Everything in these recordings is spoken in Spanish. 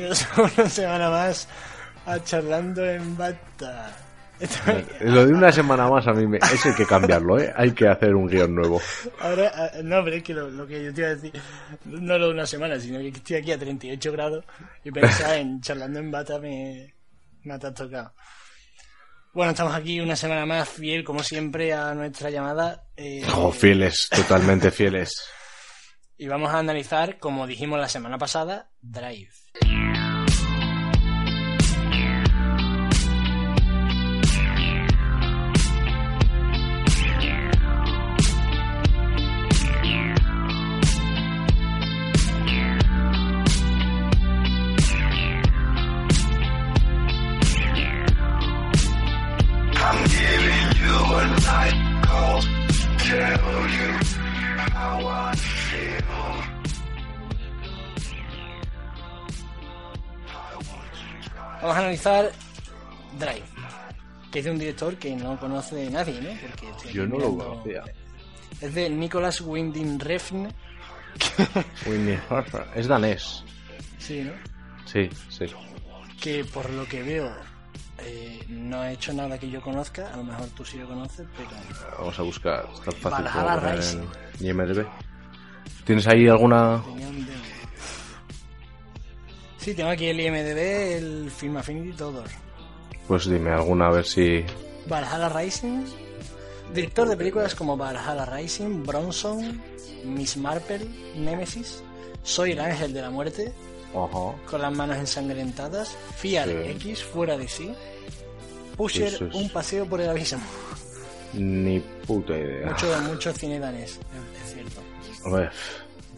una semana más a Charlando en Bata. Lo de una semana más a mí me... Eso hay que cambiarlo, ¿eh? Hay que hacer un guion nuevo. Ahora, ah, no, pero es que lo, lo que yo te iba a decir, no lo de una semana, sino que estoy aquí a 38 grados y pensar en Charlando en Bata me, me ha tocado. Bueno, estamos aquí una semana más, fiel como siempre a nuestra llamada. eh, Oh, fieles, totalmente fieles. Y vamos a analizar, como dijimos la semana pasada, Drive. Analizar Drive, que es de un director que no conoce nadie, ¿no? Porque Yo no lo mirando- conocía. Es de Nicolas Winding Refn. Harper. Es danés. Sí, ¿no? Sí, sí. Que por lo que veo eh, no ha hecho nada que yo conozca. A lo mejor tú sí lo conoces, pero Vamos a buscar. Está fácil Valhalla Rising. en IMDb. ¿Tienes ahí alguna...? tenía un demo. Sí, tengo aquí el IMDB, el Film Affinity, todo. Pues dime alguna, a ver si... Valhalla Rising. Director de películas como Valhalla Rising, Bronson, Miss Marple, Nemesis, Soy el ángel de la muerte, Ajá. con las manos ensangrentadas, Fiat Sí. X, fuera de sí, Pusher, es- un paseo por el abismo. Ni puta idea. Mucho, mucho cine danés, es, cierto, Hombre,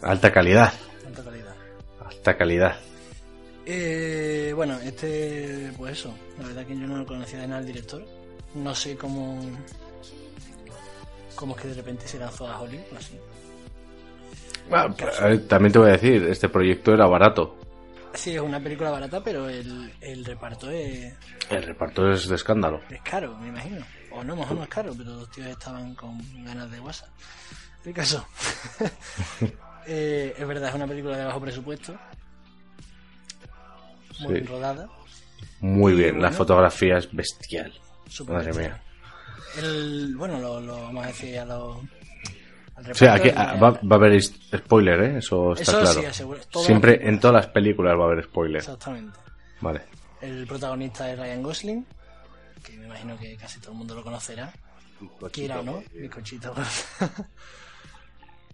alta calidad. tanta calidad. Alta calidad. Eh, bueno, este, pues eso, la verdad que yo no lo conocía de nada el director. No sé cómo. cómo es que de repente se lanzó a Hollywood, así. Bueno, eh, también te voy a decir, este proyecto era barato. Sí, es una película barata, pero el, el reparto es, El reparto es de escándalo. es caro, me imagino. O no, mejor no es caro, pero los tíos estaban con ganas de WhatsApp. El caso. Eh, es verdad, es una película de bajo presupuesto. Muy Sí. bien rodada. Muy Y bien, la bueno. fotografía es bestial. Madre mía. El, bueno, lo, lo vamos a decir a los. al O sea, aquí ah, va, va a haber spoiler, ¿eh? Eso está Eso claro. sí, aseguro. Siempre, en todas las películas va a haber spoiler. Exactamente. Vale. El protagonista es Ryan Gosling, que me imagino que casi todo el mundo lo conocerá. Quiera o no, bizcochito.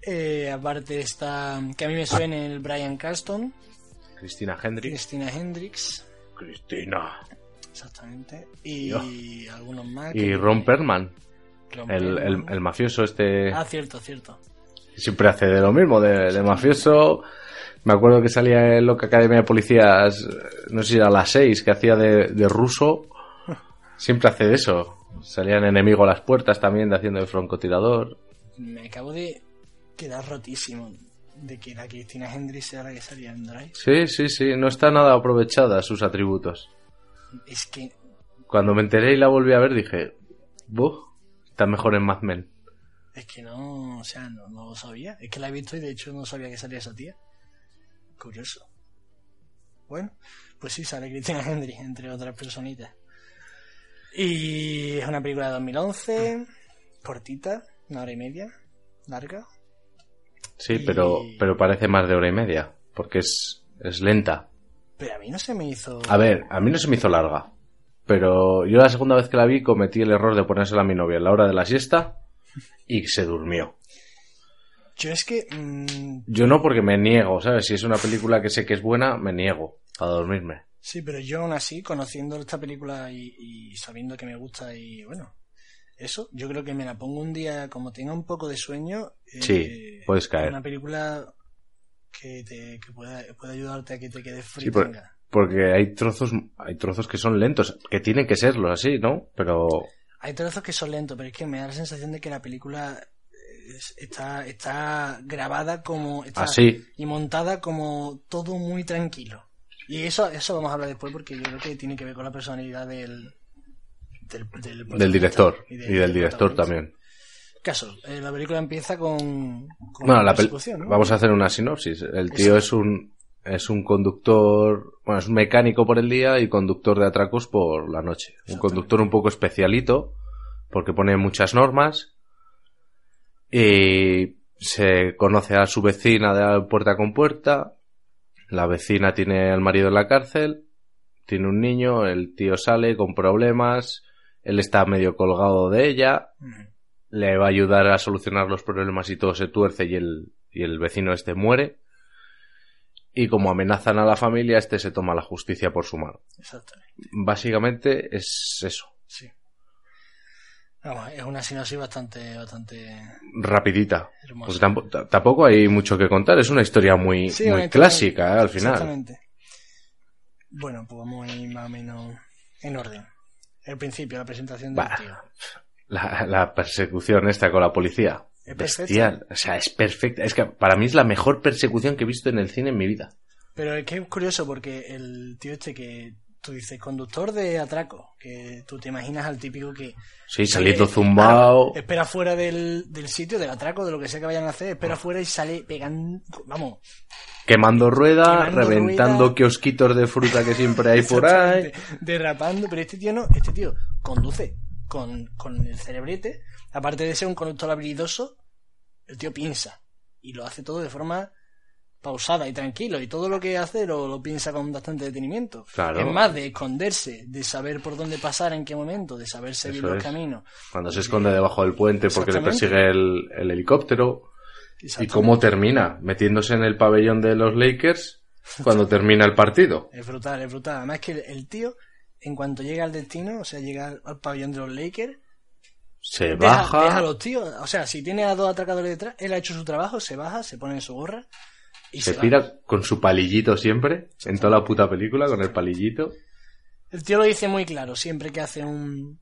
eh, aparte está, que a mí me suene el Brian Carston, Cristina Hendricks. Christina Hendricks, Cristina. exactamente, y Dios. algunos más. Y Ron Perlman, Ron el, el, mafioso este, Ah, cierto, cierto. siempre hace de lo mismo, de, de mafioso. Me acuerdo que salía en Loca Academia de Policías, no sé si era a las 6, que hacía de, de ruso. Siempre hace de eso. Salían enemigo a las puertas también, de haciendo de francotirador. Me acabo de quedar rotísimo de que la Christina Hendricks sea la que salía en Drive. Sí, sí, sí, no está nada aprovechada sus atributos. Es que Cuando me enteré y la volví a ver dije, ¡buh! Está mejor en Mad Men. Es que no, o sea, no, no lo sabía. Es que la he visto y de hecho no sabía que salía esa tía. Curioso. Bueno, pues sí, sale Cristina Hendry, entre otras personitas. Y es una película de 2011, cortita, una hora y media, larga. Sí, Y- pero, pero parece más de hora y media, porque es, es lenta. Pero a mí no se me hizo... A ver, a mí no se me hizo larga, pero yo la segunda vez que la vi cometí el error de ponérsela a mi novia en la hora de la siesta y se durmió. Yo es que... mm, Yo no porque me niego, ¿sabes? Si es una película que sé que es buena, me niego a dormirme. sí, pero yo aún así, conociendo esta película y, y sabiendo que me gusta y bueno... Eso, yo creo que me la pongo un día, como tenga un poco de sueño. Eh, Sí, puedes caer. Una película que, te, que pueda, pueda ayudarte a que te quedes Sí, frío. por- porque hay trozos, hay trozos que son lentos, que tienen que serlo así, ¿no? Pero Hay trozos que son lentos, pero es que me da la sensación de que la película es- está, está grabada como... Está, así, Y montada como todo muy tranquilo. Y eso, eso vamos a hablar después porque yo creo que tiene que ver con la personalidad del... Del, del, del director y de- del director también. Caso, eh, la película empieza con... con Bueno, una la ¿no? vamos a hacer una sinopsis. El tío es un es un conductor, bueno, es un mecánico por el día y conductor de atracos por la noche. Un conductor un poco especialito porque pone muchas normas y se conoce a su vecina de puerta con puerta. La vecina tiene al marido en la cárcel, tiene un niño, el tío sale con problemas, él está medio colgado de ella. Le va a ayudar a solucionar los problemas y todo se tuerce y el, y el vecino este muere. Y como amenazan a la familia, este se toma la justicia por su mano. Exactamente, Básicamente es eso. sí. Vamos, es una sinopsis bastante, bastante Rapidita. Porque tampo- t- tampoco hay mucho que contar. Es una historia muy, Sí, muy historia- clásica, ¿eh? al final. Exactamente. Bueno, pues vamos a ir más o menos en orden. El principio, la presentación del Bah. tío. La, la persecución esta con la policía. Es. Bestial. O sea, es perfecta. Es que para mí es la mejor persecución que he visto en el cine en mi vida. Pero es que es curioso porque el tío este que tú dices, conductor de atraco, que tú te imaginas al típico que Sí, saliendo zumbao. espera fuera del, del sitio, del atraco, de lo que sea que vayan a hacer, espera fuera y sale pegando, vamos, Quemando rueda, Quemando reventando rueda. kiosquitos de fruta que siempre hay por ahí. Derrapando, pero este tío no, este tío conduce con, con el cerebrete, aparte de ser un conductor habilidoso, el tío piensa y lo hace todo de forma pausada y tranquilo y todo lo que hace lo, lo piensa con bastante detenimiento. Claro. Es más de esconderse, de saber por dónde pasar, en qué momento, de saber seguir Eso los es. caminos. Cuando se esconde debajo del puente porque le persigue el, el helicóptero. ¿Y cómo termina? Metiéndose en el pabellón de los Lakers cuando termina el partido. Es brutal, es brutal. Además que el, el tío, en cuanto llega al destino, o sea, llega al, al pabellón de los Lakers, Se deja, baja. deja a los tíos, o sea, si tiene a dos atracadores detrás, él ha hecho su trabajo, se baja, se pone en su gorra y Se se, va. pira con su palillito siempre, en toda la puta película, con el palillito. El tío lo dice muy claro, siempre que hace un,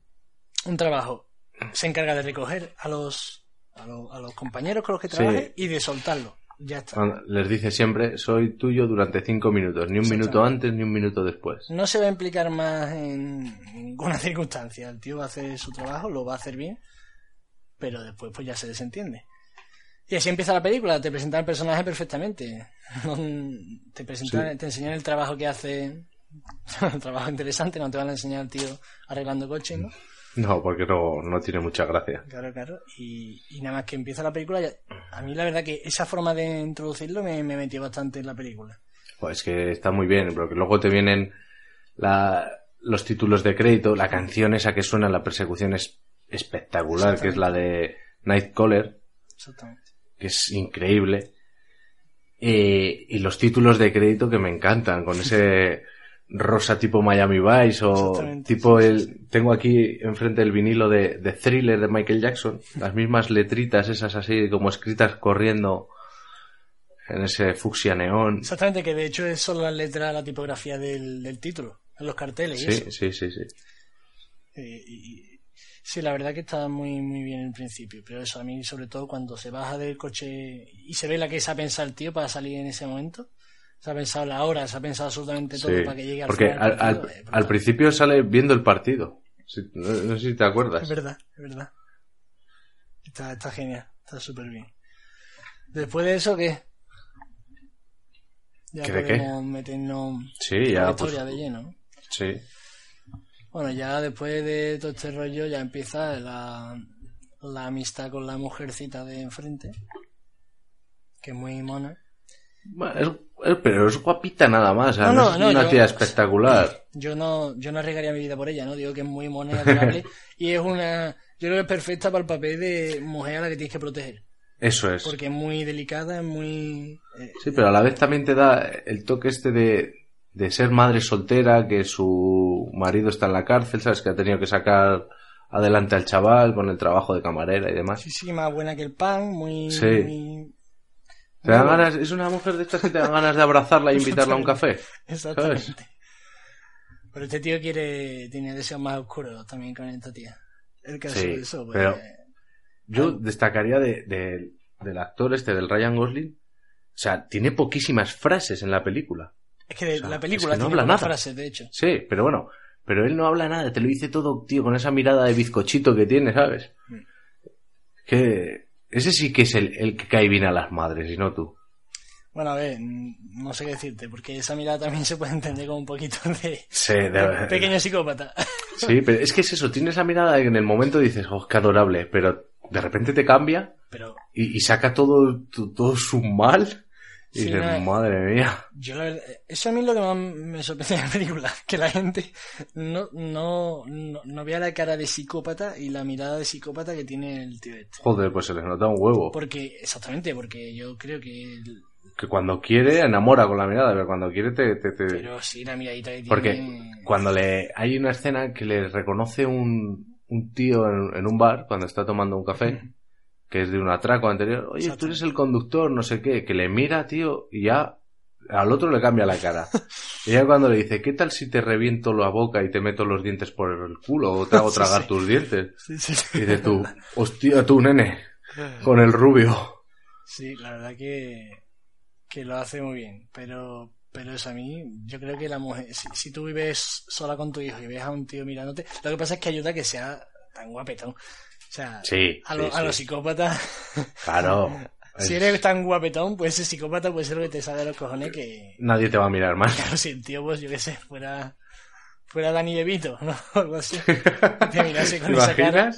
un trabajo, se encarga de recoger a los, a los, a los compañeros con los que Sí. trabaja y de soltarlo. Ya está. Les dice siempre, soy tuyo durante cinco minutos, ni un minuto antes ni un minuto después. No se va a implicar más en ninguna circunstancia. El tío va a hacer su trabajo, lo va a hacer bien, pero después pues ya se desentiende. Y así empieza la película, te presentan el personaje perfectamente. Te presentan, te enseñan el trabajo que hace, un trabajo interesante, no te van a enseñar al tío arreglando coches, ¿no? No, porque no, no tiene mucha gracia. Claro, claro. Y, y nada más que empieza la película, ya- a mí la verdad que esa forma de introducirlo me, me metió bastante en la película. Pues que está muy bien, porque luego te vienen la- los títulos de crédito, la canción esa que suena en la persecución es espectacular, que es la de Nightcaller, Exactamente. que es increíble. Y, y los títulos de crédito que me encantan, con ese rosa tipo Miami Vice o tipo sí, sí, el... Tengo aquí enfrente el vinilo de, de Thriller de Michael Jackson, las mismas letritas esas así como escritas corriendo en ese fucsia neón. Exactamente, que de hecho es solo la letra, la tipografía del, del título, en los carteles y eso. Sí, sí, sí, sí. Eh, y- y- sí, la verdad que está muy, muy bien en principio, pero eso a mí, sobre todo cuando se baja del coche y se ve la que se ha pensado el tío para salir en ese momento, se ha pensado la hora, se ha pensado absolutamente todo Sí, para que llegue al porque final. al, partido, al- al principio sale viendo el partido. No, no sé si te acuerdas. Es verdad, es verdad. Está, está genial, está súper bien. Después de eso, ¿qué? Ya ¿Qué de qué? podemos meternos Sí, en la ya, pues, historia de lleno. ¿no? sí. Bueno, ya después de todo este rollo ya empieza la, la amistad con la mujercita de enfrente, que es muy mona. Bueno, es- es- pero es guapita nada más, o sea, No, no, no, es una yo- tía espectacular. Yo no, yo no arriesgaría mi vida por ella, ¿no? Digo que es muy mona adorable y es una, yo creo que es perfecta para el papel de mujer a la que tienes que proteger, Eso es. porque es muy delicada, es muy... eh, Sí, pero a la vez también te da el toque este de, de ser madre soltera, que su marido está en la cárcel, ¿sabes? Que ha tenido que sacar adelante al chaval con el trabajo de camarera y demás. sí, sí, más buena que el pan, muy... Sí. muy- Te muy- ganas, es una mujer de estas que te dan ganas de abrazarla e invitarla a un café. Exactamente. Pero este tío quiere, tiene deseos más oscuros también con esta tía. El caso Sí, de eso, pues... pero- Yo destacaría de, de- del actor este, del Ryan Gosling. O sea, tiene poquísimas frases en la película. Es que o sea, la película es que no tiene habla nada. frases, de hecho. Sí, pero bueno, pero él no habla nada, te lo dice todo, tío, con esa mirada de bizcochito que tiene, ¿sabes? Mm. Que ese sí que es el, el que cae bien a las madres, y no tú. Bueno, a ver, no sé qué decirte, porque esa mirada también se puede entender como un poquito de, Sí, de pequeño psicópata. sí, pero es que es eso, tiene esa mirada en el momento dices, oh, qué adorable, pero de repente te cambia Pero y, y saca todo, todo su mal y Sí, dices, no, madre mía. yo la verdad, eso a mí es lo que más me sorprende de la película, que la gente no, no, no, no vea la cara de psicópata y la mirada de psicópata que tiene el tío este. Joder, pues se les nota un huevo. Porque, exactamente, porque yo creo que... el- Que cuando quiere enamora con la mirada, pero cuando quiere te... te, te- Pero sí, la miradita que tiene... Porque cuando le hay una escena que le reconoce un, un tío en, en un bar cuando está tomando un café, que es de un atraco anterior, oye, tú eres el conductor, no sé qué, que le mira, tío, y ya al otro le cambia la cara. Y ya cuando le dice, ¿qué tal si te reviento la boca y te meto los dientes por el culo o te hago Sí, tragar sí. tus dientes? Sí, sí, sí. Y dices tú, hostia, tú, nene, con el rubio. Sí, la verdad que, que lo hace muy bien, pero, pero eso a mí, yo creo que la mujer, si, si tú vives sola con tu hijo y ves a un tío mirándote, lo que pasa es que ayuda a que sea tan guapetón. O sea, Sí, a, lo- sí, a los psicópatas, Claro. si Es- eres tan guapetón, pues ese psicópata puede ser lo que te sale de los cojones que, Nadie te va a mirar más. claro, si el tío, pues yo qué sé, fuera, fuera Dani DeVito, ¿no? Algo así. Te mirase ¿Te con esa cara.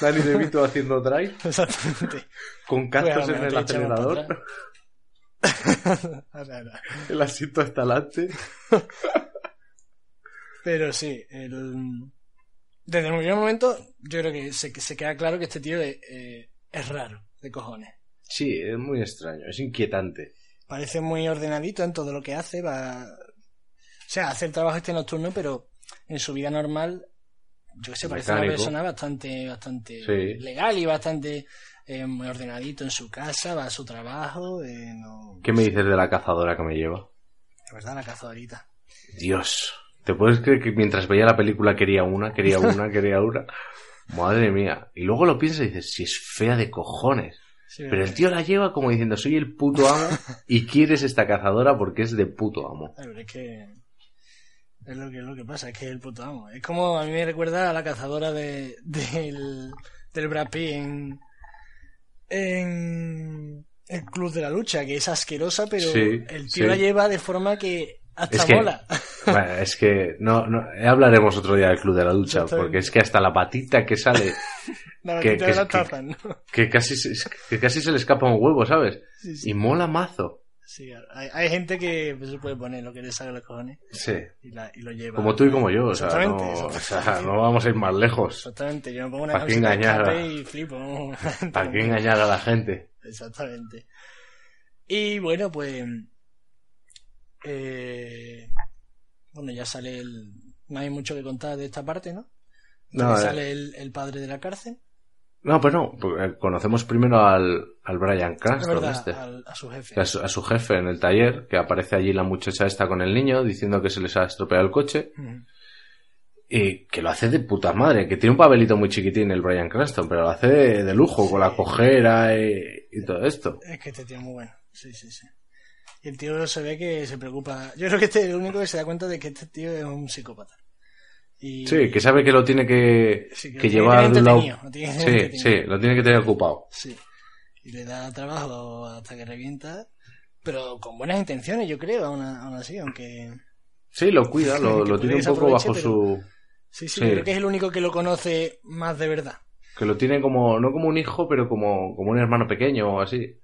Dani DeVito haciendo drive Exactamente. con Pues cascos en el acelerador. El asiento hasta adelante. Pero sí, el... desde el primer momento yo creo que se, que se queda claro que este tío es, eh, es raro, de cojones. Sí, es muy extraño, es inquietante. Parece muy ordenadito en todo lo que hace, va... O sea, hace el trabajo este nocturno, pero en su vida normal, yo que sé, parece una Mecánico. persona bastante, bastante Sí. legal y bastante eh, muy ordenadito en su casa, va a su trabajo, eh, no... ¿Qué me dices de la cazadora que me lleva? De verdad, la cazadorita. Dios, ¿te puedes creer que mientras veía la película quería una, quería una, quería una? Madre mía. Y luego lo piensas y dices, si es fea de cojones. Sí, Pero el tío la lleva como diciendo, soy el puto amo y quieres esta cazadora porque es de puto amo. Es que es lo que es lo que pasa, es que es el puto amo. Es como a mí me recuerda a la cazadora de, del, del Brad Pitt en, en el Club de la Lucha, que es asquerosa, pero Sí, el tío sí. la lleva de forma que hasta Es que- mola. Bueno, es que no, no, hablaremos otro día del Club de la Exactamente. porque es que hasta la patita que sale, La que- que- de las que- tazas, ¿no? que casi, se- que casi se le escapa un huevo, ¿sabes? Sí, sí. Y mola mazo. Sí, claro. hay, hay gente que se puede poner lo que le salga los cojones Sí. y, la, y lo lleva. Como tú y como yo, o sea, no, o exactamente. sea, no vamos a ir más lejos. Exactamente, yo me pongo una ¿Para qué engañar a- y flipo. ¿Para qué engañar a la gente? Exactamente. Y bueno, pues. Eh, bueno, ya sale el. No hay mucho que contar de esta parte, ¿no? No, Que eh, sale el, el padre de la cárcel. no, pues no, porque conocemos primero al, al Brian Cranston, este. al- a su jefe. a su, a su jefe en el taller, que aparece allí la muchacha esta con el niño diciendo que se les ha estropeado el coche y que lo hace de puta madre, que tiene un papelito muy chiquitín el Brian Cranston, pero lo hace de, de lujo, con la cojera y, y todo esto. Es que este tío es muy bueno. Sí, sí, sí. Y el tío se ve que se preocupa. Yo creo que este es el único que se da cuenta de que este tío es un psicópata. Y... Sí, que sabe que lo tiene que, Sí, que que lo tiene llevar de un lado. lo tiene Sí, sí, lo tiene que tener ocupado. Sí. Y le da trabajo hasta que revienta. Pero con buenas intenciones, yo creo, aún, aún así, aunque. Sí, lo cuida, lo, tiene un poco bajo su... Sí, sí, Sí. creo que es el único que lo conoce más de verdad. Que lo tiene como, no como un hijo, pero como, como un hermano pequeño o así.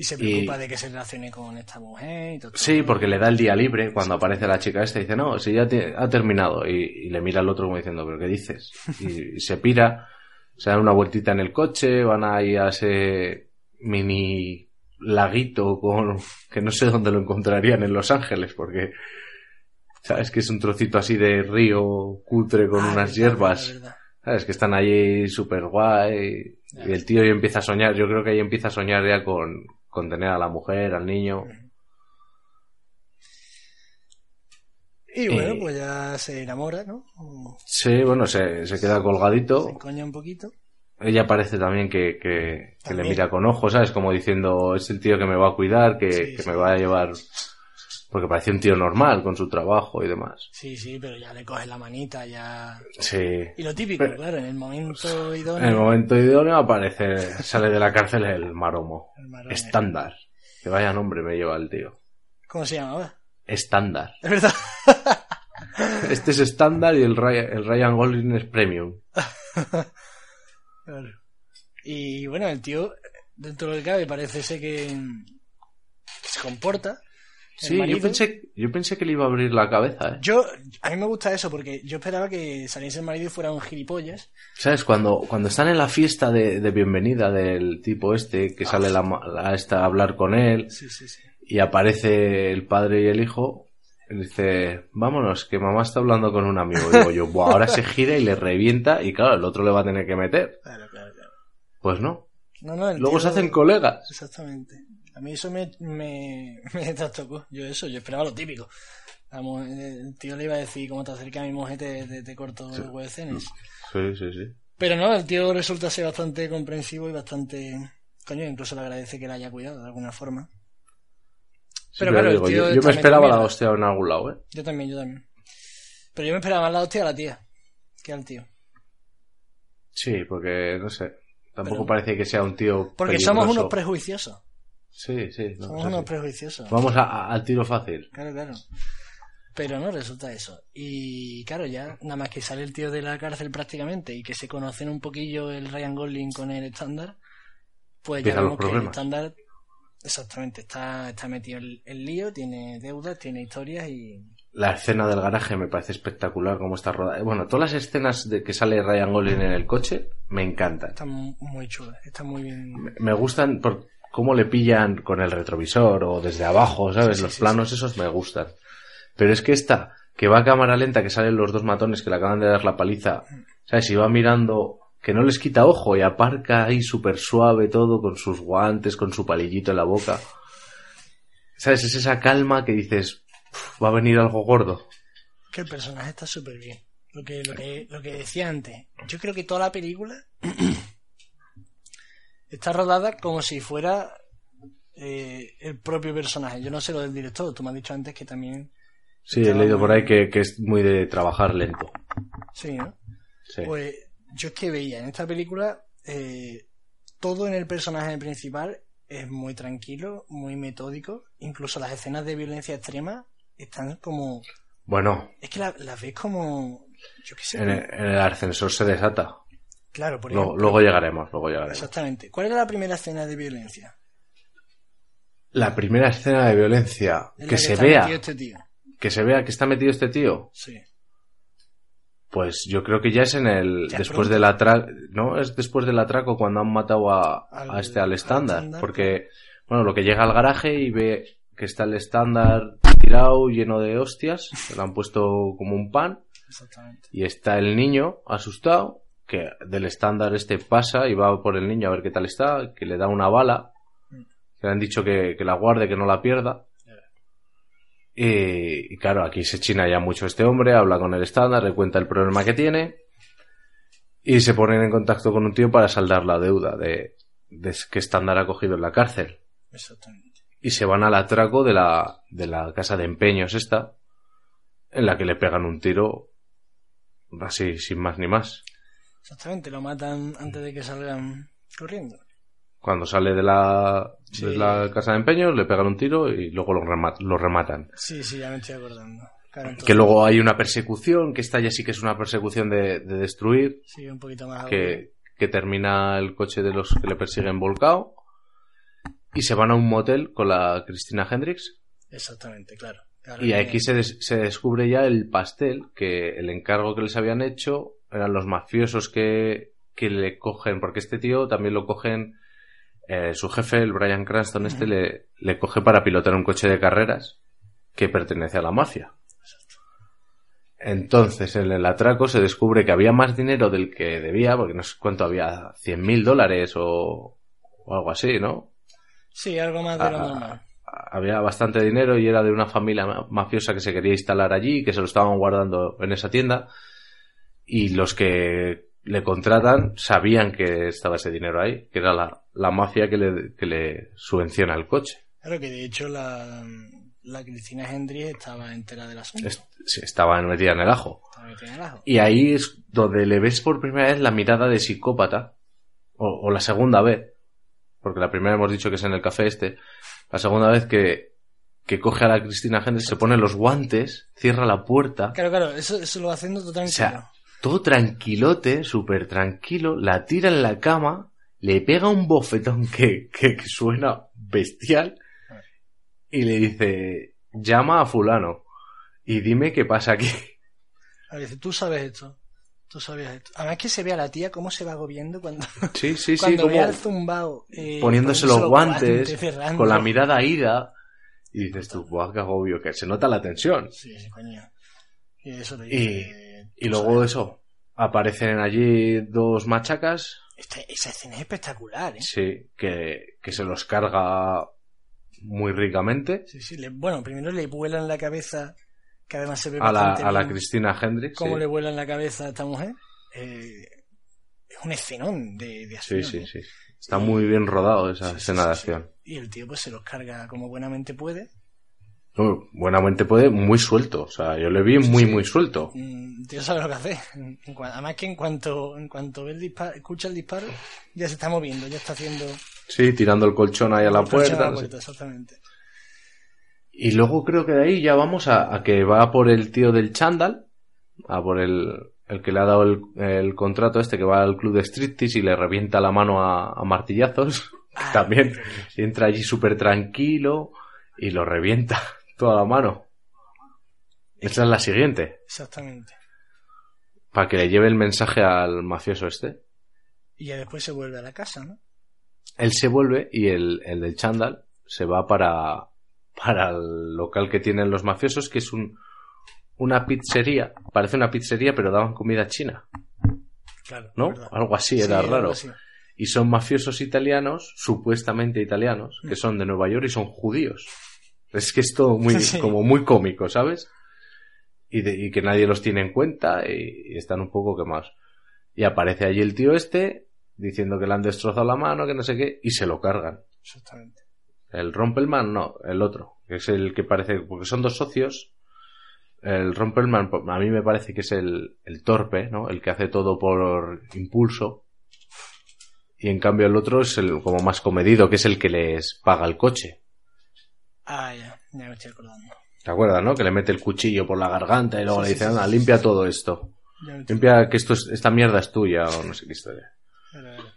Y se preocupa Y- de que se relacione con esta mujer y todo. Sí, porque le da el día libre cuando aparece la chica esta y dice, no, si ya te- ha terminado. Y, y le mira al otro como diciendo, ¿pero qué dices? Y, y se pira, se dan una vueltita en el coche, van ahí a ese mini laguito con, que no sé dónde lo encontrarían en Los Ángeles, porque sabes que es un trocito así de río cutre con Ah, unas hierbas. verdad. ¿Sabes? Que están allí súper guay. Y el tío ya empieza a soñar. Yo creo que ahí empieza a soñar ya con, con tener a la mujer, al niño. Y bueno, Eh, pues ya se enamora, ¿no? O Sí, bueno, se, se queda Se colgadito. encoña un poquito. Ella parece también que, que, que le mira con ojos, ¿sabes? Como diciendo, es el tío que me va a cuidar, que, Sí, que sí. me va a llevar... Porque parece un tío normal con su trabajo y demás. Sí, sí, pero ya le coge la manita, ya... Sí. Y lo típico, Pero- claro, en el momento En idóneo... el momento idóneo aparece, sale de la cárcel el maromo. el. Estándar. Que vaya nombre me lleva el tío. ¿Cómo se llamaba? Estándar. Es verdad. Este es estándar y el Ryan, el Ryan Gosling es premium. Claro. Y bueno, el tío, dentro del cabe, parece ser que se comporta. Sí, yo pensé, yo pensé que le iba a abrir la cabeza, ¿eh? Yo, a mí me gusta eso porque yo esperaba que saliese el marido y fuera un gilipollas. ¿Sabes? Cuando, cuando están en la fiesta de, de bienvenida del tipo este, que sale la, la esta a hablar con él, Sí, sí, sí. y aparece el padre y el hijo, él dice, vámonos, que mamá está hablando con un amigo. Digo yo, "Buah, ahora se gira y le revienta, y claro, el otro le va a tener que meter. Claro, claro, claro. Pues no. No, no, el Luego tío- se hacen colegas. Exactamente. A mí eso me, me, me trastocó. Yo eso, yo esperaba lo típico. Mu- el tío le iba a decir, como te acerca a mi mujer, te, te, te corto los huevecenes. Sí, sí, sí. Pero no, el tío resulta ser bastante comprensivo y bastante... Coño, incluso le agradece que la haya cuidado de alguna forma. Sí, Pero claro, el tío yo, yo me esperaba la hostia en algún lado, ¿eh? Yo también, yo también. Pero yo me esperaba más la hostia a la tía que al tío. Sí, porque, no sé, tampoco Pero- parece que sea un tío Porque somos unos prejuiciosos. Sí, sí. no, Somos unos prejuiciosos. Vamos a- a- al tiro fácil. Claro, claro. Pero no resulta eso. Y claro, ya nada más que sale el tío de la cárcel prácticamente y que se conocen un poquillo el Ryan Gosling con el estándar, pues ya vemos que el estándar exactamente está, está metido en el lío, tiene deudas, tiene historias y La escena del garaje me parece espectacular cómo está rodada. Bueno, todas las escenas de que sale Ryan Gosling en el coche me encantan. está mu- muy chula, está muy bien. Me- gustan por cómo le pillan con el retrovisor o desde abajo, ¿sabes? Sí, sí, Los sí, planos esos me gustan. Pero es que esta, que va a cámara lenta, que salen los dos matones que le acaban de dar la paliza, ¿sabes? Y va mirando, que no les quita ojo y aparca ahí súper suave todo, con sus guantes, con su palillito en la boca. ¿Sabes? Es esa calma que dices, "Uf, va a venir algo gordo. Que el personaje está súper bien. Lo que, lo, que, lo que decía antes, yo creo que toda la película está rodada como si fuera eh, el propio personaje. Yo no sé lo del director, tú me has dicho antes que también... Sí, he leído por ahí que, que es muy de trabajar lento. Sí, ¿no? Sí. Pues yo es que veía en esta película eh, todo en el personaje principal es muy tranquilo, muy metódico. Incluso las escenas de violencia extrema están como... Bueno, Es que la- las ves como... Yo qué sé. en el, en el ascensor se desata. Claro, por Luego, ejemplo. luego llegaremos, luego llegaremos. Exactamente. ¿Cuál era la primera escena de violencia? La primera escena de violencia, En la que se vea, este que se vea que está metido este tío, Sí. pues yo creo que ya es en el, Ya después pronto. del atraco, no, es después del atraco cuando han matado a, Al- a este, al estándar, porque, bueno, lo que llega al garaje y ve que está el estándar tirado, lleno de hostias, que lo han puesto como un pan, Exactamente. y está el niño asustado, que del estándar este pasa y va por el niño a ver qué tal está, que le da una bala, que le han dicho que, que la guarde, que no la pierda. Y, y claro, aquí se china ya mucho este hombre, habla con el estándar, le cuenta el problema que tiene y se ponen en contacto con un tío para saldar la deuda de, de que estándar ha cogido en la cárcel. Exactamente. Y se van al atraco de la, de la casa de empeños esta, en la que le pegan un tiro así, sin más ni más. Exactamente. Lo matan antes de que salgan corriendo. Cuando sale de la, de Sí. la casa de empeños, le pegan un tiro y luego lo, rema- lo rematan. Sí, sí, ya me estoy acordando. Claro, entonces, Que luego hay una persecución, que esta ya sí que es una persecución de, de destruir, sigue un poquito más que, que termina el coche de los que le persiguen volcado y se van a un motel con la Cristina Hendricks Exactamente, claro. Y que- aquí se, des- se descubre ya el pastel que el encargo que les habían hecho eran los mafiosos que, que le cogen, porque este tío también lo cogen, eh, su jefe, el Brian Cranston este, le, le coge para pilotar un coche de carreras que pertenece a la mafia. Entonces, en el atraco se descubre que había más dinero del que debía, porque no sé cuánto había, 100 mil dólares o, o algo así, ¿no? Sí, algo más de lo Ah, normal. había bastante dinero y era de una familia ma- mafiosa que se quería instalar allí, que se lo estaban guardando en esa tienda. Y los que le contratan sabían que estaba ese dinero ahí, que era la, la mafia que le, que le subvenciona el coche. Claro que de hecho la, la Cristina Hendrix estaba entera del asunto. Sí, estaba metida en el ajo. Estaba metida en el ajo. Y ahí es donde le ves por primera vez la mirada de psicópata. O, o la segunda vez. Porque la primera hemos dicho que es en el café este. La segunda vez que, que coge a la Cristina Hendricks, se pone los guantes, cierra la puerta. Claro, claro, eso, eso lo va haciendo todo O tranquilo. sea, todo tranquilote, súper tranquilo, la tira en la cama, le pega un bofetón que, que, que suena bestial y le dice, llama a fulano y dime qué pasa aquí. Ahora dice, tú sabes esto. Tú sabías esto. Además que se ve a la tía cómo se va agobiando cuando, Sí, sí, sí, cuando ve al zumbao. eh, poniéndose los guantes, con la mirada ida y dices tú, buah, qué agobio, que se nota la tensión. Sí, sí, coño. Y eso Y, dice, y luego sabes. eso, aparecen allí dos machacas, Esta- esa escena es espectacular, ¿eh? sí, que, que se los carga muy ricamente Sí, sí. le- bueno, primero le vuelan la cabeza, que además se ve a la, a la Cristina Hendricks. cómo sí. le vuelan la cabeza a esta mujer. Eh, es un escenón de, de Sí, acción. sí, ¿eh? sí. Está muy bien rodado esa Sí, sí, escena de sí, sí. acción. Y el tío pues se los carga como buenamente puede. No, buenamente puede, muy suelto. O sea, yo le vi muy, muy suelto. Mm, El tío sabe lo que hace. En Además que en cuanto, en cuanto ve el disparo, escucha el disparo, ya se está moviendo, ya está haciendo... Sí, tirando el colchón ahí a la puerta. a la puerta, exactamente. Y luego creo que de ahí ya vamos a, a que va por el tío del chándal, a por el, el que le ha dado el, el contrato este que va al club de striptease y le revienta la mano a, a martillazos. Ah, También bien. entra allí súper tranquilo y lo revienta toda la mano. Esa es la siguiente, Exactamente. para que le lleve el mensaje al mafioso este. Y ya después se vuelve a la casa, ¿no? Él se vuelve y el, el del chándal se va para, para el local que tienen los mafiosos, que es un, una pizzería. Parece una pizzería, pero daban comida china, Claro. ¿no? verdad. Algo así, Sí, era raro. así. Y son mafiosos italianos, supuestamente italianos, que son de Nueva York y son judíos. Es que es todo muy, Sí. como muy cómico, ¿sabes? Y, de- y que nadie los tiene en cuenta y, y están un poco quemados. Y aparece allí el tío este diciendo que le han destrozado la mano, que no sé qué, y se lo cargan. Exactamente. El Rompelman no, el otro, que es el que parece, porque son dos socios. El Rompelman a mí me parece que es el, el torpe, ¿no? El que hace todo por impulso. Y en cambio el otro es el como más comedido, que es el que les paga el coche. Ah, ya, ya me estoy acordando. ¿Te acuerdas, no? Que le mete el cuchillo por la garganta y luego Sí, le dice, sí, anda, limpia todo esto. Limpia que esto es, esta mierda es tuya o no sé qué historia. Vale, vale.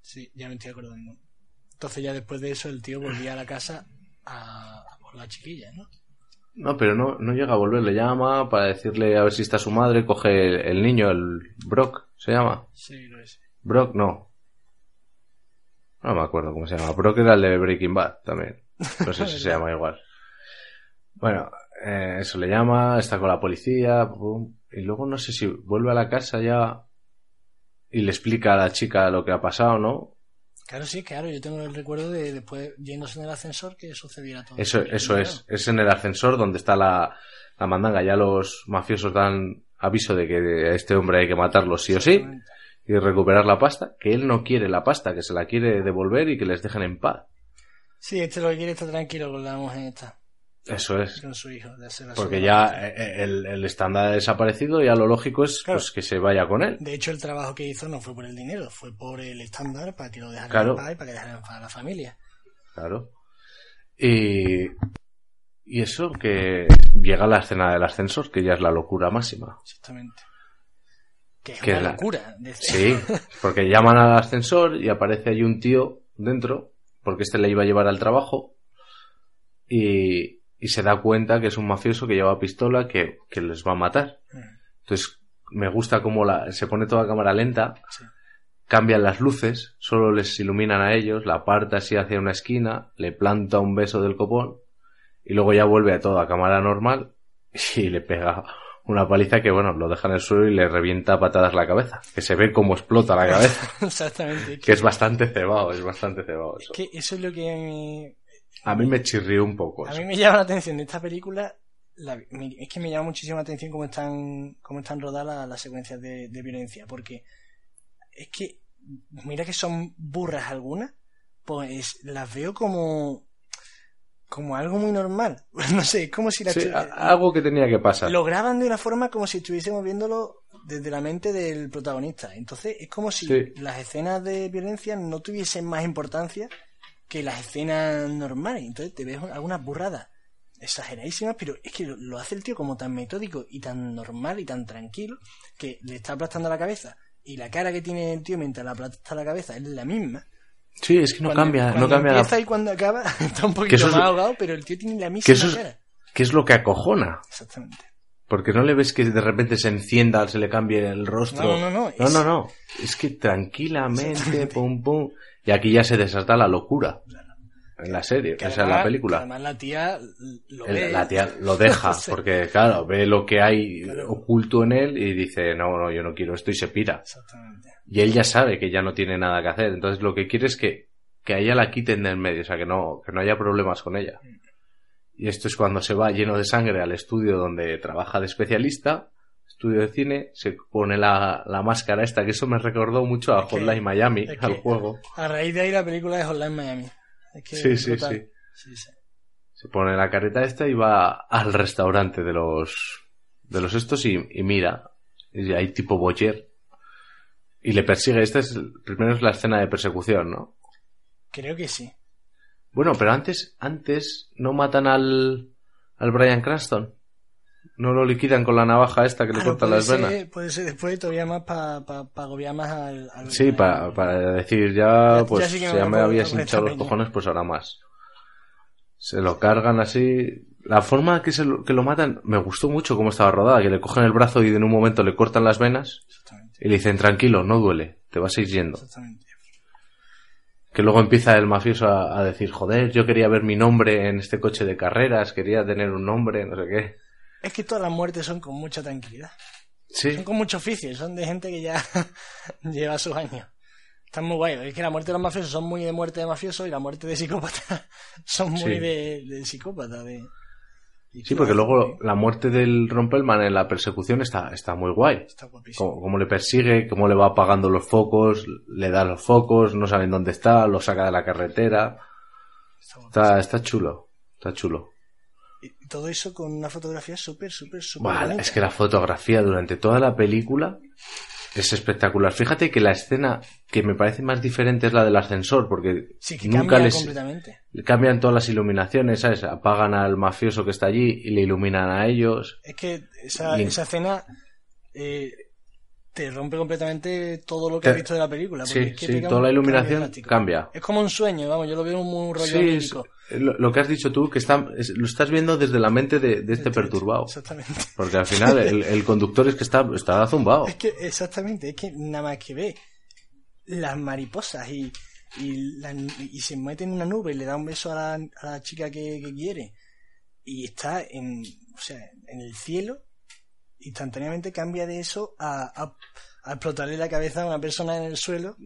Sí, ya me estoy acordando. Entonces ya después de eso el tío volvía a la casa a, a por la chiquilla, ¿no? No, pero no, no llega a volver, le llama para decirle a ver si está su madre, coge el, el niño, el Brock, se llama. Sí, lo es. Brock no. No me acuerdo cómo se llama. Brock era el de Breaking Bad también. No sé si se llama igual. Bueno, eh, eso le llama, está con la policía, pum, y luego no sé si vuelve a la casa ya y le explica a la chica lo que ha pasado, ¿no? Claro, sí, claro, yo tengo el recuerdo de después yéndose en el ascensor que sucediera todo. Eso, eso es. Es en el ascensor donde está la, la mandanga. Ya los mafiosos dan aviso de que a este hombre hay que matarlo sí o sí y recuperar la pasta, que él no quiere la pasta, que se la quiere devolver y que les dejen en paz. Sí, este lo que quiere está tranquilo con la mujer esta, Eso es. con su hijo. De hacer la Porque ya eh, el, el estándar ha desaparecido y ya lo lógico es Claro. pues, que se vaya con él. De hecho, el trabajo que hizo no fue por el dinero, fue por el estándar para que lo dejaran Claro. en paz y para que dejaran en paz a la familia. Claro. Y, Y eso que llega a la escena del ascensor, que ya es la locura máxima. Exactamente. Que es Que una la- locura. Sí, porque llaman al ascensor y aparece ahí un tío dentro, porque este le iba a llevar al trabajo, y, y se da cuenta que es un mafioso que lleva pistola que, que les va a matar. Entonces, me gusta cómo la, se pone toda cámara lenta, Sí. cambian las luces, solo les iluminan a ellos, la aparta así hacia una esquina, le planta un beso del copón, y luego ya vuelve a toda cámara normal y le pega una paliza que, bueno, lo deja en el suelo y le revienta a patadas la cabeza, que se ve cómo explota la cabeza, Exactamente. Que, es bastante cebado, es bastante cebado es eso. que eso es lo que me, A mí me chirrió un poco A eso. mí me llama la atención de esta película. la- es que me llama muchísima atención cómo están, cómo están rodadas las, las secuencias de, de violencia. Porque es que, mira que son burras algunas, pues las veo como, como algo muy normal. No sé, es como si las Sí, algo que tenía que pasar. lo graban de una forma como si estuviésemos viéndolo desde la mente del protagonista. Entonces es como si Sí. las escenas de violencia no tuviesen más importancia que las escenas normales. Entonces te ves algunas burradas exageradísimas, pero es que lo, hace el tío como tan metódico y tan normal y tan tranquilo que le está aplastando la cabeza. Y la cara que tiene el tío mientras le aplasta la cabeza es la misma. Sí, es que no Cuando- cambia, no cambia la- empieza y cuando acaba está un poquito más ahogado, pero el tío tiene la misma que eso es, cara. que es lo que acojona. Exactamente. Porque no le ves que de repente se encienda, se le cambie el rostro. No, no, no, No, es- no, no. Es que tranquilamente, pum, pum. Y aquí ya se desata la locura. En la serie, Que o sea, en la película. además la tía lo El- ve. La tía lo deja, porque claro, ve lo que hay Claro. oculto en él y dice, no, no, yo no quiero esto y se pira. Exactamente. Y él ya sabe que ya no tiene nada que hacer. Entonces lo que quiere es que, que a ella la quiten del medio, o sea, que no, que no haya problemas con ella. Y esto es cuando se va lleno de sangre al estudio donde trabaja de especialista, estudio de cine, se pone la, la máscara esta, que eso me recordó mucho a Es que- Hotline Miami, es que- al juego. A raíz de ahí la película de Hotline Miami. Es que Sí, sí, sí. Sí, sí. Se pone la careta esta y va al restaurante de los, de los estos y, y mira. Y hay tipo Boyer. Y le persigue. Esta es, primero es la escena de persecución, ¿no? Creo que sí. Bueno, pero antes, antes no matan al, al Brian Cranston. No lo liquidan con la navaja esta que le Claro, corta las ser- venas. Puede ser después todavía más para pa, pa agobiar más al. al- Sí, al- pa- para decir ya, Ya- pues ya sí si ya me habías hinchado los cojones, pues ahora más. Se lo cargan así. La forma que, se lo, que lo matan me gustó mucho cómo estaba rodada, que le cogen el brazo y en un momento le cortan las venas y le dicen tranquilo, no duele, te vas a ir yendo. Exactamente. Que luego empieza el mafioso a, a decir, joder, yo quería ver mi nombre en este coche de carreras, quería tener un nombre, no sé qué. Es que todas las muertes son con mucha tranquilidad. Sí, Son con mucho oficio. Son de gente que ya lleva sus años. Están muy guay. Es que la muerte de los mafiosos son muy de muerte de mafioso y la muerte de psicópata son muy Sí. de, de psicópata. De... y sí, porque luego la muerte del Rompelman en la persecución está, está muy guay. Está guapísimo. Cómo, cómo le persigue, cómo le va apagando los focos, le da los focos, no saben dónde está, lo saca de la carretera. Está, está chulo, está chulo. Todo eso con una fotografía súper, súper, súper bonita. es que la fotografía durante toda la película es espectacular. Fíjate que la escena que me parece más diferente es la del ascensor, porque Sí, que nunca cambia les completamente. cambian todas las iluminaciones, ¿sabes? Apagan al mafioso que está allí y le iluminan a ellos. Es que esa, Y- esa escena eh, te rompe completamente todo lo que Te- has visto de la película. porque Sí, es que sí, toda la iluminación cambia. Es como un sueño, vamos, yo lo veo muy un rollo Sí. Lo, lo que has dicho tú, que está, es- lo estás viendo desde la mente de, de este perturbado. Exactamente. Porque al final el, el conductor es que está, está zumbado. Es que, exactamente, es que nada más que ve las mariposas y, y, la- y se mete en una nube y le da un beso a la, a la chica que, que quiere y está en, o sea, en el cielo, instantáneamente cambia de eso a, a, a explotarle la cabeza a una persona en el suelo.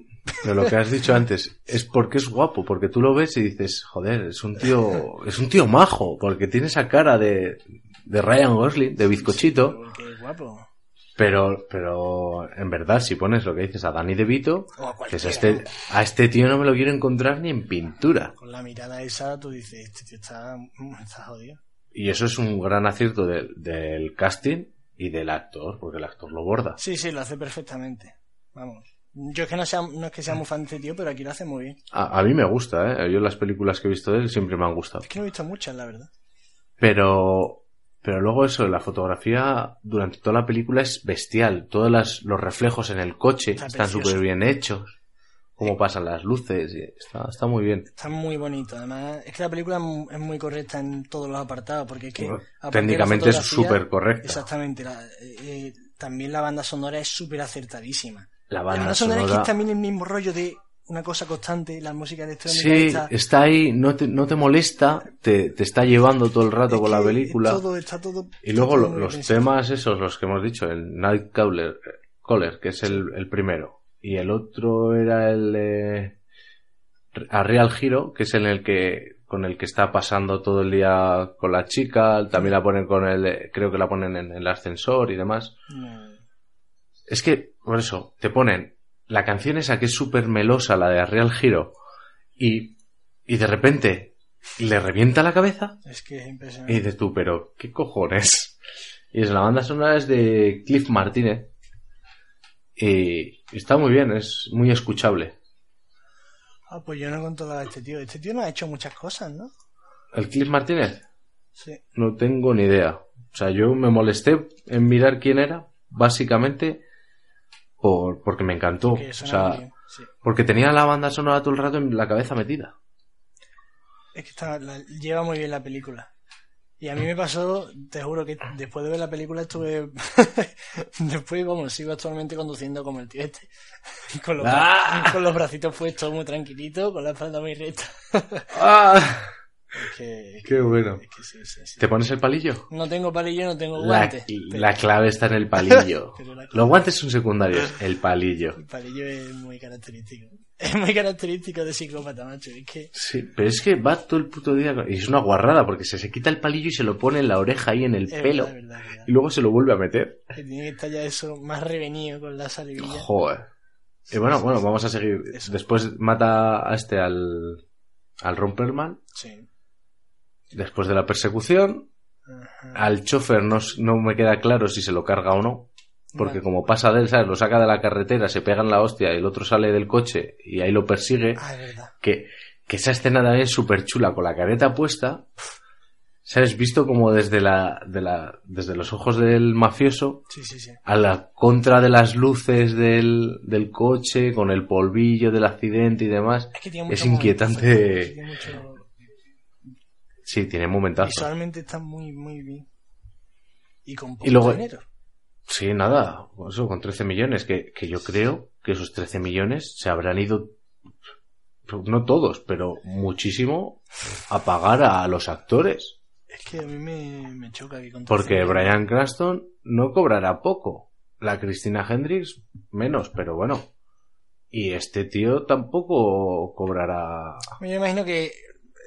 Pero lo que has dicho antes es porque es guapo, porque tú lo ves y dices, joder, es un tío, es un tío majo, porque tiene esa cara de, de Ryan Gosling, de bizcochito, Porque es guapo. pero, pero en verdad si pones lo que dices a Danny DeVito, O a que es a cualquiera, este, a este tío no me lo quiero encontrar ni en pintura. Con la mirada esa tú dices, este tío está, está jodido. Y eso es un gran acierto del, del casting y del actor, porque el actor lo borda. Sí, sí, lo hace perfectamente. Vamos. Yo es que no, sea, no es que sea muy fan de este tío, pero aquí lo hace muy bien. A, a mí me gusta, ¿eh? Yo las películas que he visto de él siempre me han gustado. Es que no he visto muchas, la verdad. Pero, pero luego eso, la fotografía durante toda la película es bestial. Todos las- los reflejos en el coche Está están súper bien hechos. Cómo pasan las luces. y Está, está muy bien. Está muy bonito. Además, es que la película es mu- es muy correcta en todos los apartados, porque es que... Bueno, técnicamente es súper correcta. Exactamente. la- eh, eh, también la banda sonora es súper acertadísima. La La banda sonora es que es también el mismo rollo de una cosa constante, la música electrónica Sí, está... está ahí, no te, no te molesta, te, te está llevando todo el rato es con la película. Todo, está todo, Y luego todo los pensado. temas esos, los que hemos dicho, el Nightcrawler, Caller, que es el, el primero, y el otro era el eh, a Real Giro, que es en el que con el que está pasando todo el día con la chica, también la ponen con el, creo que la ponen en el ascensor y demás. No. Es que, por eso, te ponen la canción esa que es súper melosa, la de Real Giro, y, y de repente le revienta la cabeza. Es que es Y impresionante. dices tú, pero ¿qué cojones? Y es la banda sonora es de Cliff Martínez. Y está muy bien, es muy escuchable. Ah, pues yo no controlaba a este tío. Este tío no ha hecho muchas cosas, ¿no? ¿El Cliff Martínez? Sí. No tengo ni idea. O sea, yo me molesté en mirar quién era, básicamente, por, porque me encantó. Que O sea, sí. porque tenía la banda sonora todo el rato en la cabeza metida. Es que está, la- lleva muy bien la película. Y a mí me pasó, te juro que después de ver la película estuve... después, vamos, sigo actualmente conduciendo como el tío este. Con los, bra- ¡Ah! con los bracitos puestos muy tranquilito, con la espalda muy recta. ¡Ah! Es que, ¡Qué bueno! es que sí, sí, sí. ¿Te pones el palillo? No tengo palillo, no tengo La, guantes. pero la clave está en el palillo. Clave- Los guantes son secundarios, el palillo. El palillo es muy característico. Es muy característico de psicópata, macho. Es que... Sí, pero es que va todo el puto día. Y es una guarrada porque se, se quita el palillo y se lo pone en la oreja ahí en el Es pelo. verdad, es verdad, es verdad. Y luego se lo vuelve a meter. Que tiene que estar ya eso más revenido con la salivilla. Joder. Y bueno, bueno, vamos a seguir. Eso. Después mata a este al. al Romperman. Sí. Después de la persecución. Ajá. Al chofer no, no me queda claro si se lo carga o no. Porque como pasa de él, ¿sabes? Lo saca de la carretera, se pega en la hostia y el otro sale del coche y ahí lo persigue. Ah, es verdad. que, que esa escena también es súper chula, con la careta puesta, ¿sabes? Visto como desde la, de la, desde los ojos del mafioso, Sí, sí, sí. a la contra de las luces del, del coche, con el polvillo del accidente y demás. Es que tiene Es inquietante. momentazo, tiene mucho- Sí, tiene momentazos. Visualmente está muy, muy bien. Y con poco Y luego- dinero. Sí, nada, eso con 13 millones, que, que yo creo que esos 13 millones se habrán ido, no todos, pero muchísimo, a pagar a los actores. Es que a mí me, me choca que con Porque 13 Brian Cranston no cobrará poco. La Cristina Hendricks menos, pero bueno. Y este tío tampoco cobrará. Yo imagino que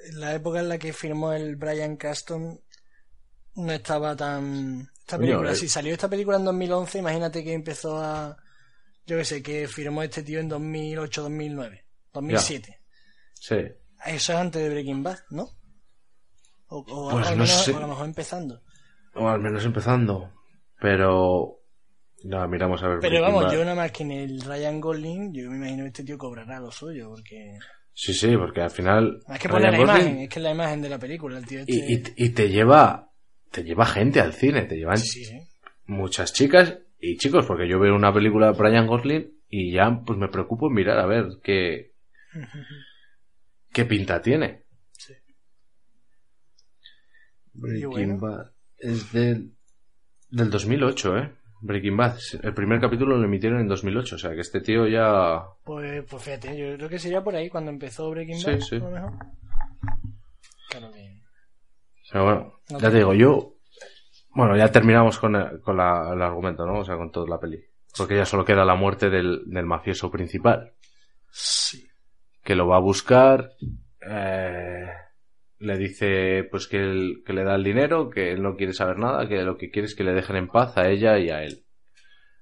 en la época en la que firmó el Brian Caston no estaba tan... Esta Coño, película, eh. si salió esta película en 2011, imagínate que empezó a... Yo qué sé, que firmó este tío en 2008, 2009, 2007. Sí. Eso es antes de Breaking Bad, ¿no? O, o- Pues no sé. o a lo mejor empezando. O al menos empezando. Pero. No, miramos a ver. Pero Breaking vamos, Bad. yo nada más que en el Ryan Gosling, yo me imagino que este tío cobrará lo suyo, porque... Sí, sí, porque al final. Más que Ryan poner la Gosling- imagen, es que es la imagen de la película, el tío este... Y, y, y te lleva. Te lleva gente al cine, te llevan Sí, sí. muchas chicas y chicos, porque yo veo una película de Brian Gosling y ya pues me preocupo en mirar a ver qué, qué pinta tiene. Sí. Breaking bueno. Bad es del, del 2008, ¿eh? Breaking Bad. El primer capítulo lo emitieron en 2008, o sea que este tío ya... Pues, pues fíjate, yo creo que sería por ahí cuando empezó Breaking Sí, Bad, sí. a lo mejor. Claro que... Sea, bueno, No ya te- digo, yo... Bueno, ya terminamos con, el, con la- el argumento, ¿no? O sea, con toda la peli. Porque ya solo queda la muerte del, del mafioso principal. Sí. que lo va a buscar, eh, le dice pues que, él- que le da el dinero, que él no quiere saber nada, que lo que quiere es que le dejen en paz a ella y a él.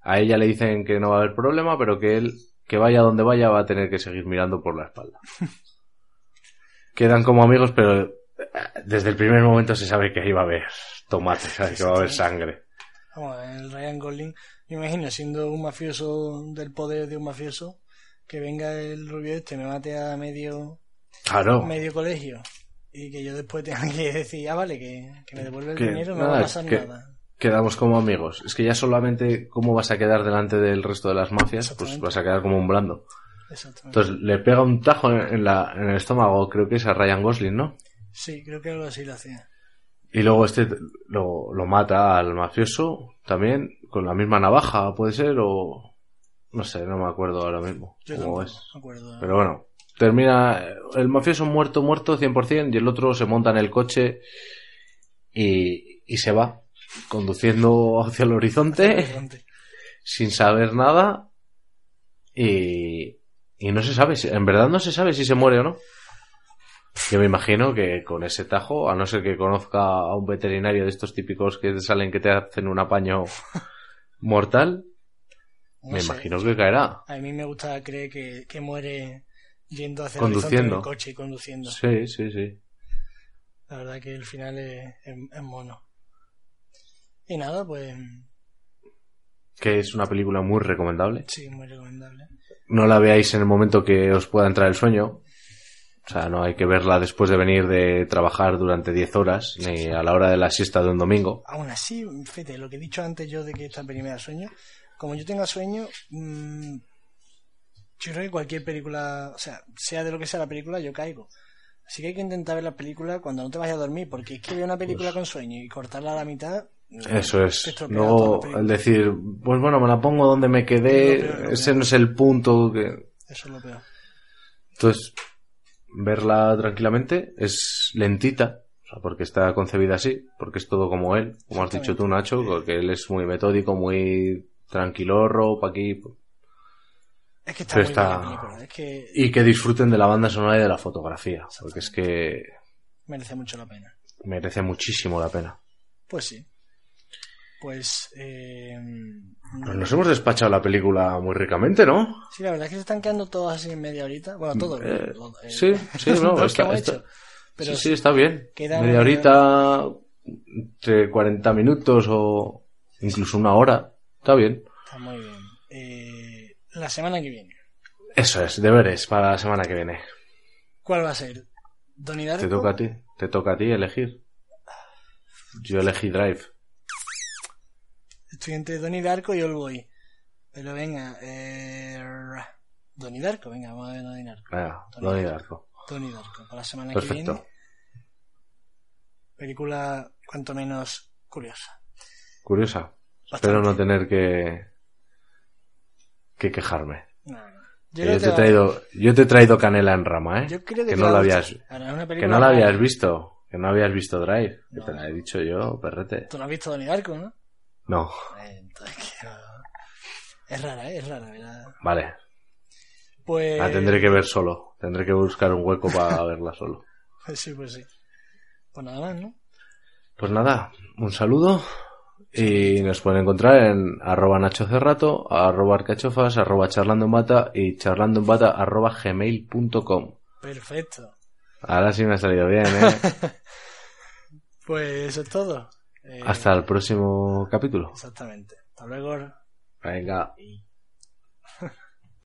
A ella le dicen que no va a haber problema, pero que él, que vaya donde vaya, va a tener que seguir mirando por la espalda. Quedan como amigos, pero desde el primer momento se sabe que va a haber tomate, que va a haber sangre. Vamos, el Ryan Gosling, me imagino siendo un mafioso del poder de un mafioso, que venga el rubio este, me mate a medio, Claro. medio colegio y que yo después tenga que decir, ah, vale, que, que me devuelve el Que dinero, no nada, va a pasar que- nada. Quedamos como amigos. Es que ya solamente cómo vas a quedar delante del resto de las mafias, pues vas a quedar como un blando. Exactamente. Entonces le pega un tajo en la, en el estómago, creo que es a Ryan Gosling, ¿no? Sí, creo que algo así lo hacía. Y luego este lo, lo mata al mafioso también con la misma navaja, puede ser, o no sé, no me acuerdo ahora mismo Yo cómo es. me acuerdo. Pero bueno, termina el mafioso muerto, muerto 100% y el otro se monta en el coche y, y se va conduciendo hacia el horizonte Bastante. sin saber nada y, y no se sabe, si- en verdad no se sabe si se muere o no. Yo me imagino que con ese tajo, a no ser que conozca a un veterinario de estos típicos que salen que te hacen un apaño mortal, No me sé. imagino que caerá. A mí me gusta creer que, que muere yendo hacia Conduciendo. el coche y conduciendo. Sí, sí, sí. La verdad que el final es, es- es mono. Y nada, pues Que es una película muy recomendable. sí, muy recomendable. No la veáis en el momento que os pueda entrar el sueño. O sea, no hay que verla después de venir de trabajar durante 10 horas, ni a la hora de la siesta de un domingo. Aún así, fíjate, lo que he dicho antes yo de que esta peli me da sueño, como yo tenga sueño, mm, yo creo que cualquier película, o sea, sea de lo que sea la película, yo caigo. Así que hay que intentar ver la película cuando no te vayas a dormir, porque es que ver una película con sueño y cortarla a la mitad. mm, Eso es. película. el decir, pues bueno, me la pongo donde me peor, quedé, ese no es el punto que... Eso es lo peor. Entonces, verla tranquilamente es lentita, o sea, porque está concebida así, porque es todo como él, como has dicho tú, Nacho, porque él es muy metódico, muy tranquilorro, pa' aquí. Es que está Pero muy está- bien la película, es que Y que disfruten de la banda sonora y de la fotografía, porque es que merece mucho la pena. merece muchísimo la pena. Pues sí. Pues, eh, Pues nos hemos despachado la película muy ricamente, ¿no? sí, la verdad es que se están quedando todos así en media horita. Bueno, todos. Eh, eh, sí, sí, no, está- está-. Pero sí, sí, está bien. Media horita, entre 40 minutos o incluso una hora. Está bien. Está muy bien. Eh, la semana que viene. Eso es, deberes para la semana que viene. ¿Cuál va a ser? ¿Donnie Darko? Te toca a ti, te toca a ti elegir. Yo elegí Drive. Estoy entre Donnie Darko y Oldboy. Pero venga, eh... Donnie Darko, venga, vamos a ver Donnie Darko. Venga, Donnie Donnie Darko. Darko. Donnie Darko, para la semana que Perfecto. viene. Película cuanto menos curiosa. Curiosa. Bastante. Espero no tener que que quejarme. No, no. Que Yo, te he traído, yo te he traído canela en rama, ¿eh? yo creo que, no la habías. Ahora, que no la habías visto, que no habías visto Drive. Que te la he dicho yo, perrete. Tú no has visto Donnie Darko, ¿no? No, Entonces. Es rara, ¿eh? Es rara, ¿verdad? vale. Pues... La tendré que ver solo. Tendré que buscar un hueco para verla solo. Sí, pues sí. Pues nada más, ¿no? Pues nada, un saludo. Y nos pueden encontrar en arroba Nacho Cerrato, arroba arcachofas, arroba charlando en bata y charlando en bata arroba gmail.com. Perfecto. Ahora sí me ha salido bien, ¿eh? Pues eso es todo. Eh, Hasta el próximo capítulo. Exactamente. Hasta luego. Venga. Y-